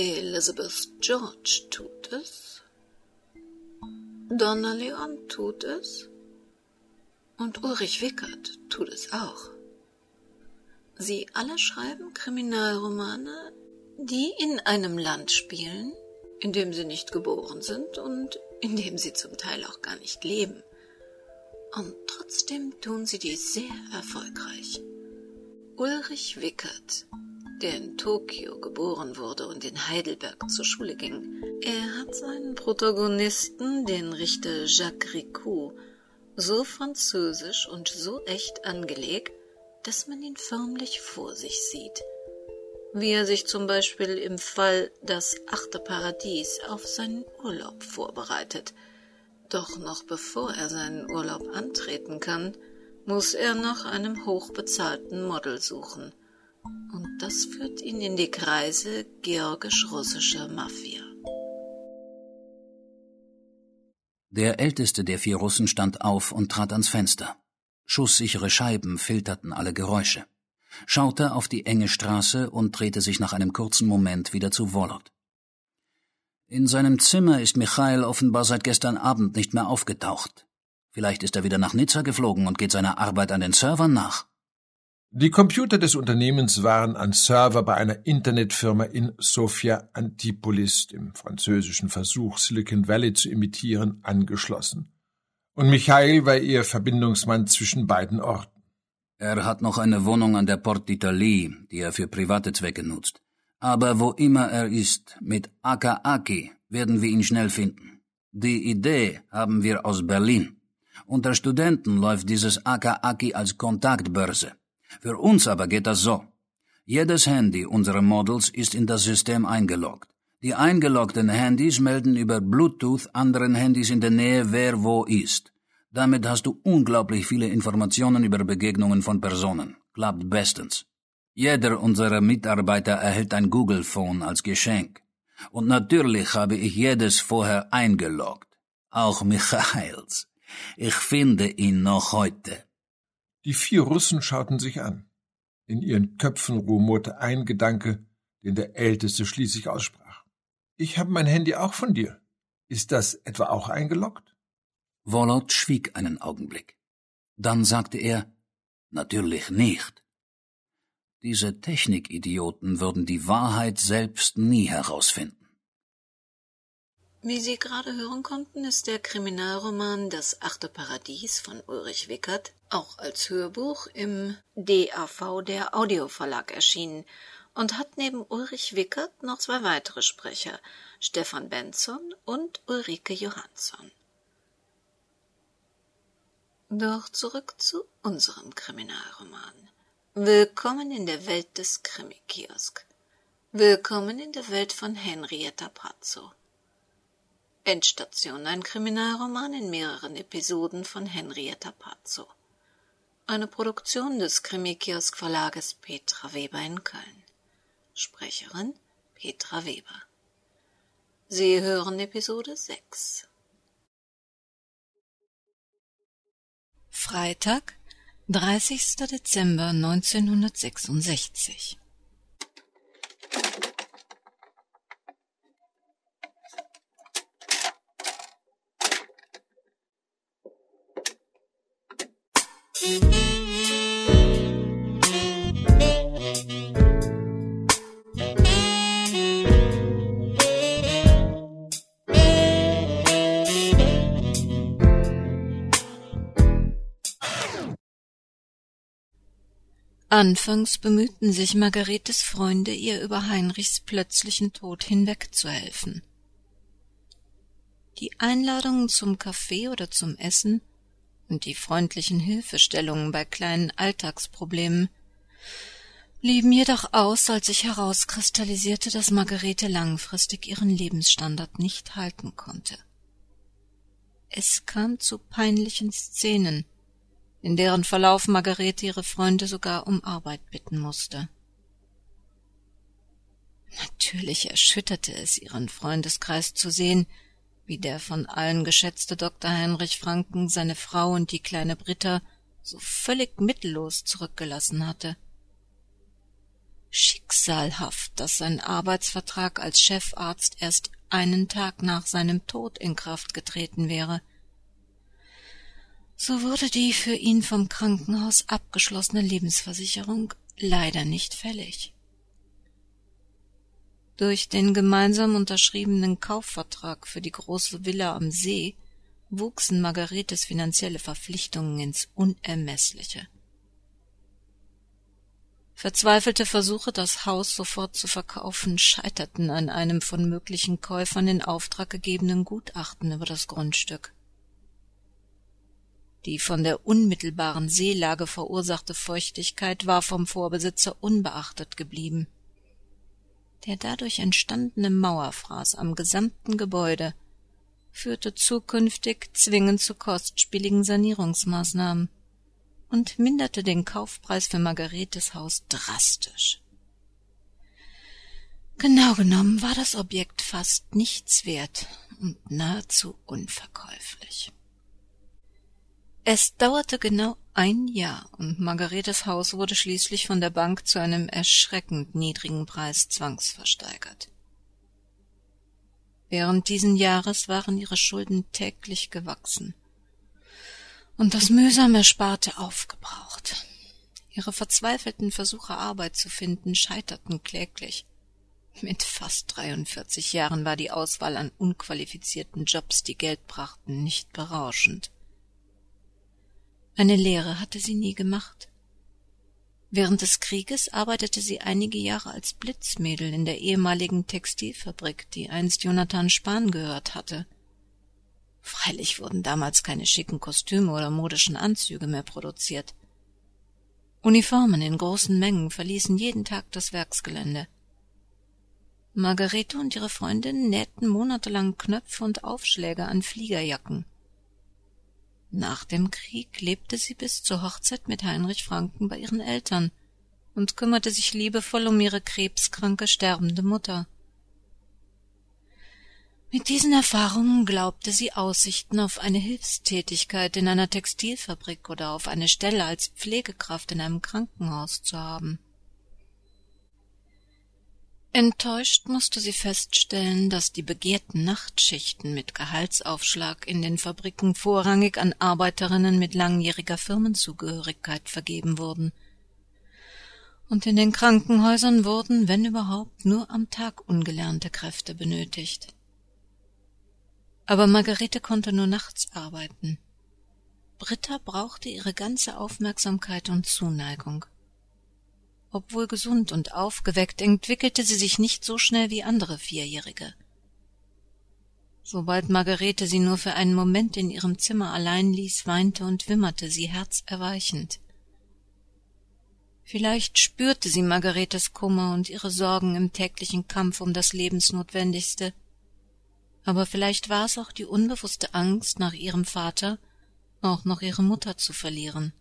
Elizabeth George tut es. Donna Leon tut es. Und Ulrich Wickert tut es auch. Sie alle schreiben Kriminalromane, die in einem Land spielen, in dem sie nicht geboren sind und in dem sie zum Teil auch gar nicht leben. Und trotzdem tun sie dies sehr erfolgreich. Ulrich Wickert, der in Tokio geboren wurde und in Heidelberg zur Schule ging, er hat seinen Protagonisten, den Richter Jacques Ricou, so französisch und so echt angelegt, dass man ihn förmlich vor sich sieht. Wie er sich zum Beispiel im Fall Das achte Paradies auf seinen Urlaub vorbereitet. Doch noch bevor er seinen Urlaub antreten kann, muss er nach einem hochbezahlten Model suchen. Und das führt ihn in die Kreise georgisch-russischer Mafia. Der älteste der vier Russen stand auf und trat ans Fenster. Schusssichere Scheiben filterten alle Geräusche, schaute auf die enge Straße und drehte sich nach einem kurzen Moment wieder zu Wolot. In seinem Zimmer ist Michael offenbar seit gestern Abend nicht mehr aufgetaucht. Vielleicht ist er wieder nach Nizza geflogen und geht seiner Arbeit an den Servern nach. Die Computer des Unternehmens waren an Server bei einer Internetfirma in Sofia Antipolis, dem französischen Versuch, Silicon Valley zu imitieren, angeschlossen und Michael war ihr Verbindungsmann zwischen beiden Orten. Er hat noch eine Wohnung an der Porte d'Italie, die er für private Zwecke nutzt. Aber wo immer er ist, mit Aka Aki werden wir ihn schnell finden. Die Idee haben wir aus Berlin. Unter Studenten läuft dieses Aka Aki als Kontaktbörse. Für uns aber geht das so. Jedes Handy unserer Models ist in das System eingeloggt. Die eingeloggten Handys melden über Bluetooth anderen Handys in der Nähe, wer wo ist. Damit hast du unglaublich viele Informationen über Begegnungen von Personen. Klappt bestens. Jeder unserer Mitarbeiter erhält ein Google Phone als Geschenk. Und natürlich habe ich jedes vorher eingeloggt. Auch Michaels. Ich finde ihn noch heute. Die vier Russen schauten sich an. In ihren Köpfen rumorte ein Gedanke, den der Älteste schließlich aussprach. Ich habe mein Handy auch von dir. Ist das etwa auch eingeloggt? Wollot schwieg einen Augenblick. Dann sagte er, natürlich nicht. Diese Technikidioten würden die Wahrheit selbst nie herausfinden. Wie Sie gerade hören konnten, ist der Kriminalroman Das achte Paradies von Ulrich Wickert auch als Hörbuch im DAV der Audioverlag erschienen und hat neben Ulrich Wickert noch zwei weitere Sprecher, Stefan Benson und Ulrike Johansson. Doch zurück zu unserem Kriminalroman. Willkommen in der Welt des Krimikiosk. Willkommen in der Welt von Henrietta Pazzo. Endstation, ein Kriminalroman in mehreren Episoden von Henrietta Pazzo. Eine Produktion des Krimikiosk Verlages Petra Weber in Köln. Sprecherin Petra Weber. Sie hören Episode 6. Freitag, 30. Dezember 1966. Anfangs bemühten sich Margaretes Freunde, ihr über Heinrichs plötzlichen Tod hinwegzuhelfen. Die Einladungen zum Kaffee oder zum Essen und die freundlichen Hilfestellungen bei kleinen Alltagsproblemen blieben jedoch aus, als sich herauskristallisierte, dass Margarete langfristig ihren Lebensstandard nicht halten konnte. Es kam zu peinlichen Szenen, in deren Verlauf Margarete ihre Freunde sogar um Arbeit bitten musste. Natürlich erschütterte es ihren Freundeskreis zu sehen, wie der von allen geschätzte Dr. Heinrich Franken seine Frau und die kleine Britta so völlig mittellos zurückgelassen hatte. Schicksalhaft, dass sein Arbeitsvertrag als Chefarzt erst einen Tag nach seinem Tod in Kraft getreten wäre. So wurde die für ihn vom Krankenhaus abgeschlossene Lebensversicherung leider nicht fällig. Durch den gemeinsam unterschriebenen Kaufvertrag für die große Villa am See wuchsen Margaretes finanzielle Verpflichtungen ins Unermessliche. Verzweifelte Versuche, das Haus sofort zu verkaufen, scheiterten an einem von möglichen Käufern in Auftrag gegebenen Gutachten über das Grundstück. Die von der unmittelbaren Seelage verursachte Feuchtigkeit war vom Vorbesitzer unbeachtet geblieben. Der dadurch entstandene Mauerfraß am gesamten Gebäude führte zukünftig zwingend zu kostspieligen Sanierungsmaßnahmen und minderte den Kaufpreis für Margaretes Haus drastisch. Genau genommen war das Objekt fast nichts wert und nahezu unverkäuflich. Es dauerte genau ein Jahr und Margaretes Haus wurde schließlich von der Bank zu einem erschreckend niedrigen Preis zwangsversteigert. Während diesen Jahres waren ihre Schulden täglich gewachsen und das mühsam Ersparte aufgebraucht. Ihre verzweifelten Versuche, Arbeit zu finden, scheiterten kläglich. Mit fast 43 Jahren war die Auswahl an unqualifizierten Jobs, die Geld brachten, nicht berauschend. Eine Lehre hatte sie nie gemacht. Während des Krieges arbeitete sie einige Jahre als Blitzmädel in der ehemaligen Textilfabrik, die einst Jonathan Spahn gehört hatte. Freilich wurden damals keine schicken Kostüme oder modischen Anzüge mehr produziert. Uniformen in großen Mengen verließen jeden Tag das Werksgelände. Margarete und ihre Freundin nähten monatelang Knöpfe und Aufschläge an Fliegerjacken. Nach dem Krieg lebte sie bis zur Hochzeit mit Heinrich Franken bei ihren Eltern und kümmerte sich liebevoll um ihre krebskranke sterbende Mutter. Mit diesen Erfahrungen glaubte sie Aussichten auf eine Hilfstätigkeit in einer Textilfabrik oder auf eine Stelle als Pflegekraft in einem Krankenhaus zu haben. Enttäuscht musste sie feststellen, dass die begehrten Nachtschichten mit Gehaltsaufschlag in den Fabriken vorrangig an Arbeiterinnen mit langjähriger Firmenzugehörigkeit vergeben wurden. Und in den Krankenhäusern wurden, wenn überhaupt, nur am Tag ungelernte Kräfte benötigt aber Margarete konnte nur nachts arbeiten. Britta brauchte ihre ganze Aufmerksamkeit und Zuneigung. Obwohl gesund und aufgeweckt, entwickelte sie sich nicht so schnell wie andere Vierjährige. Sobald Margarete sie nur für einen Moment in ihrem Zimmer allein ließ, weinte und wimmerte sie herzerweichend. Vielleicht spürte sie Margaretes Kummer und ihre Sorgen im täglichen Kampf um das Lebensnotwendigste, aber vielleicht war es auch die unbewusste Angst, nach ihrem Vater auch noch ihre Mutter zu verlieren.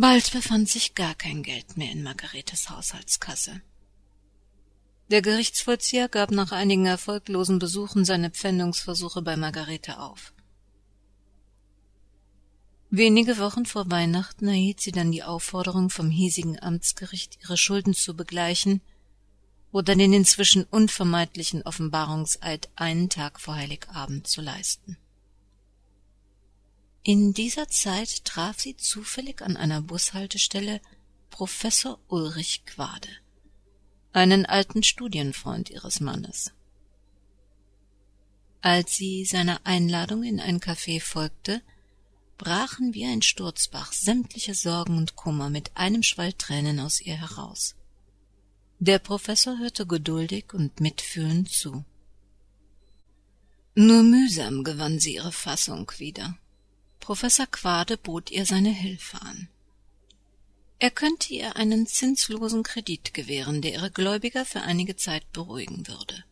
Bald befand sich gar kein Geld mehr in Margaretes Haushaltskasse. Der Gerichtsvollzieher gab nach einigen erfolglosen Besuchen seine Pfändungsversuche bei Margarete auf. Wenige Wochen vor Weihnachten erhielt sie dann die Aufforderung vom hiesigen Amtsgericht, ihre Schulden zu begleichen oder den inzwischen unvermeidlichen Offenbarungseid einen Tag vor Heiligabend zu leisten. In dieser Zeit traf sie zufällig an einer Bushaltestelle Professor Ulrich Quade, einen alten Studienfreund ihres Mannes. Als sie seiner Einladung in ein Café folgte, brachen wie ein Sturzbach sämtliche Sorgen und Kummer mit einem Schwall Tränen aus ihr heraus. Der Professor hörte geduldig und mitfühlend zu. Nur mühsam gewann sie ihre Fassung wieder. Professor Quade bot ihr seine Hilfe an. Er könnte ihr einen zinslosen Kredit gewähren, der ihre Gläubiger für einige Zeit beruhigen würde.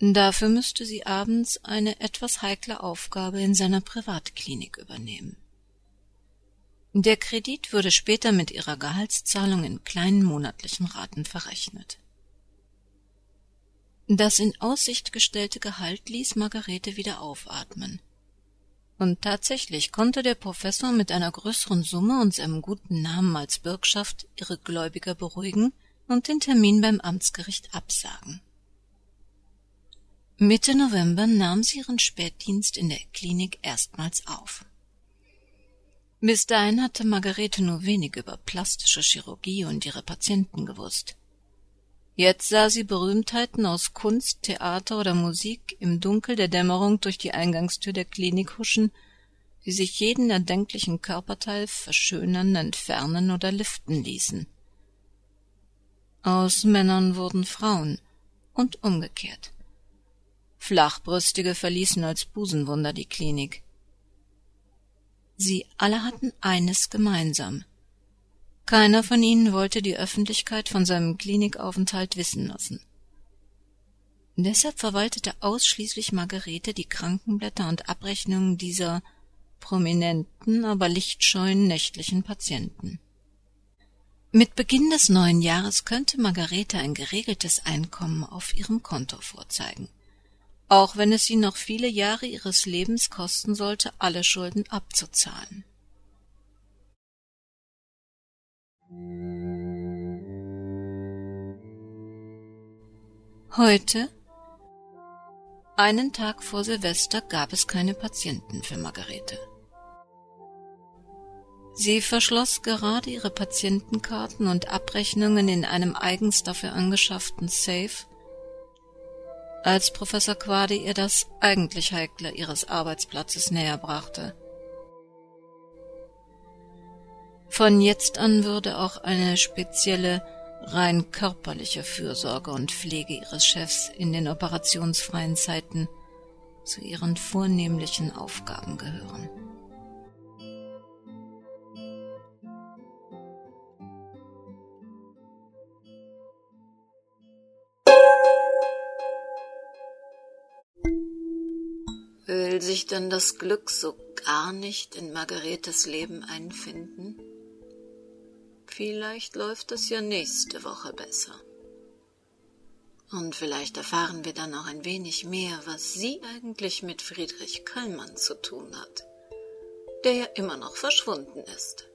Dafür müsste sie abends eine etwas heikle Aufgabe in seiner Privatklinik übernehmen. Der Kredit würde später mit ihrer Gehaltszahlung in kleinen monatlichen Raten verrechnet. Das in Aussicht gestellte Gehalt ließ Margarete wieder aufatmen. Und tatsächlich konnte der Professor mit einer größeren Summe und seinem guten Namen als Bürgschaft ihre Gläubiger beruhigen und den Termin beim Amtsgericht absagen. Mitte November nahm sie ihren Spätdienst in der Klinik erstmals auf. Bis dahin hatte Margarete nur wenig über plastische Chirurgie und ihre Patienten gewusst. Jetzt sah sie Berühmtheiten aus Kunst, Theater oder Musik im Dunkel der Dämmerung durch die Eingangstür der Klinik huschen, die sich jeden erdenklichen Körperteil verschönern, entfernen oder liften ließen. Aus Männern wurden Frauen und umgekehrt. Flachbrüstige verließen als Busenwunder die Klinik. Sie alle hatten eines gemeinsam – keiner von ihnen wollte die Öffentlichkeit von seinem Klinikaufenthalt wissen lassen. Deshalb verwaltete ausschließlich Margarete die Krankenblätter und Abrechnungen dieser prominenten, aber lichtscheuen nächtlichen Patienten. Mit Beginn des neuen Jahres könnte Margarete ein geregeltes Einkommen auf ihrem Konto vorzeigen, auch wenn es sie noch viele Jahre ihres Lebens kosten sollte, alle Schulden abzuzahlen. Heute, einen Tag vor Silvester, gab es keine Patienten für Margarete. Sie verschloss gerade ihre Patientenkarten und Abrechnungen in einem eigens dafür angeschafften Safe, als Professor Quade ihr das eigentlich Heikle ihres Arbeitsplatzes näher brachte. Von jetzt an würde auch eine spezielle, rein körperliche Fürsorge und Pflege ihres Chefs in den operationsfreien Zeiten zu ihren vornehmlichen Aufgaben gehören. Will sich denn das Glück so gar nicht in Margaretes Leben einfinden? Vielleicht läuft es ja nächste Woche besser. Und vielleicht erfahren wir dann auch ein wenig mehr, was sie eigentlich mit Friedrich Kallmann zu tun hat, der ja immer noch verschwunden ist.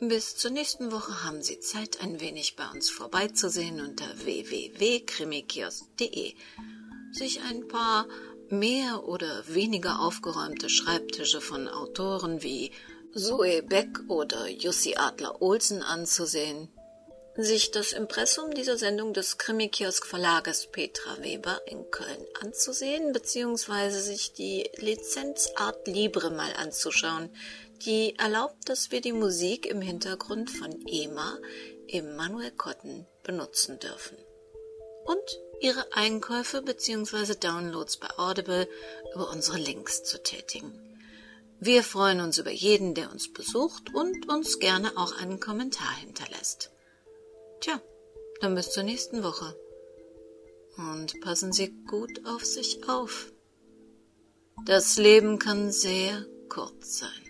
Bis zur nächsten Woche haben Sie Zeit, ein wenig bei uns vorbeizusehen unter www.krimikiosk.de, sich ein paar mehr oder weniger aufgeräumte Schreibtische von Autoren wie Zoe Beck oder Jussi Adler-Olsen anzusehen, sich das Impressum dieser Sendung des Krimikiosk Verlages Petra Weber in Köln anzusehen, beziehungsweise sich die Lizenzart Libre mal anzuschauen, die erlaubt, dass wir die Musik im Hintergrund von EMA im Manuel Cotton benutzen dürfen. Und ihre Einkäufe bzw. Downloads bei Audible über unsere Links zu tätigen. Wir freuen uns über jeden, der uns besucht und uns gerne auch einen Kommentar hinterlässt. Tja, dann bis zur nächsten Woche. Und passen Sie gut auf sich auf. Das Leben kann sehr kurz sein.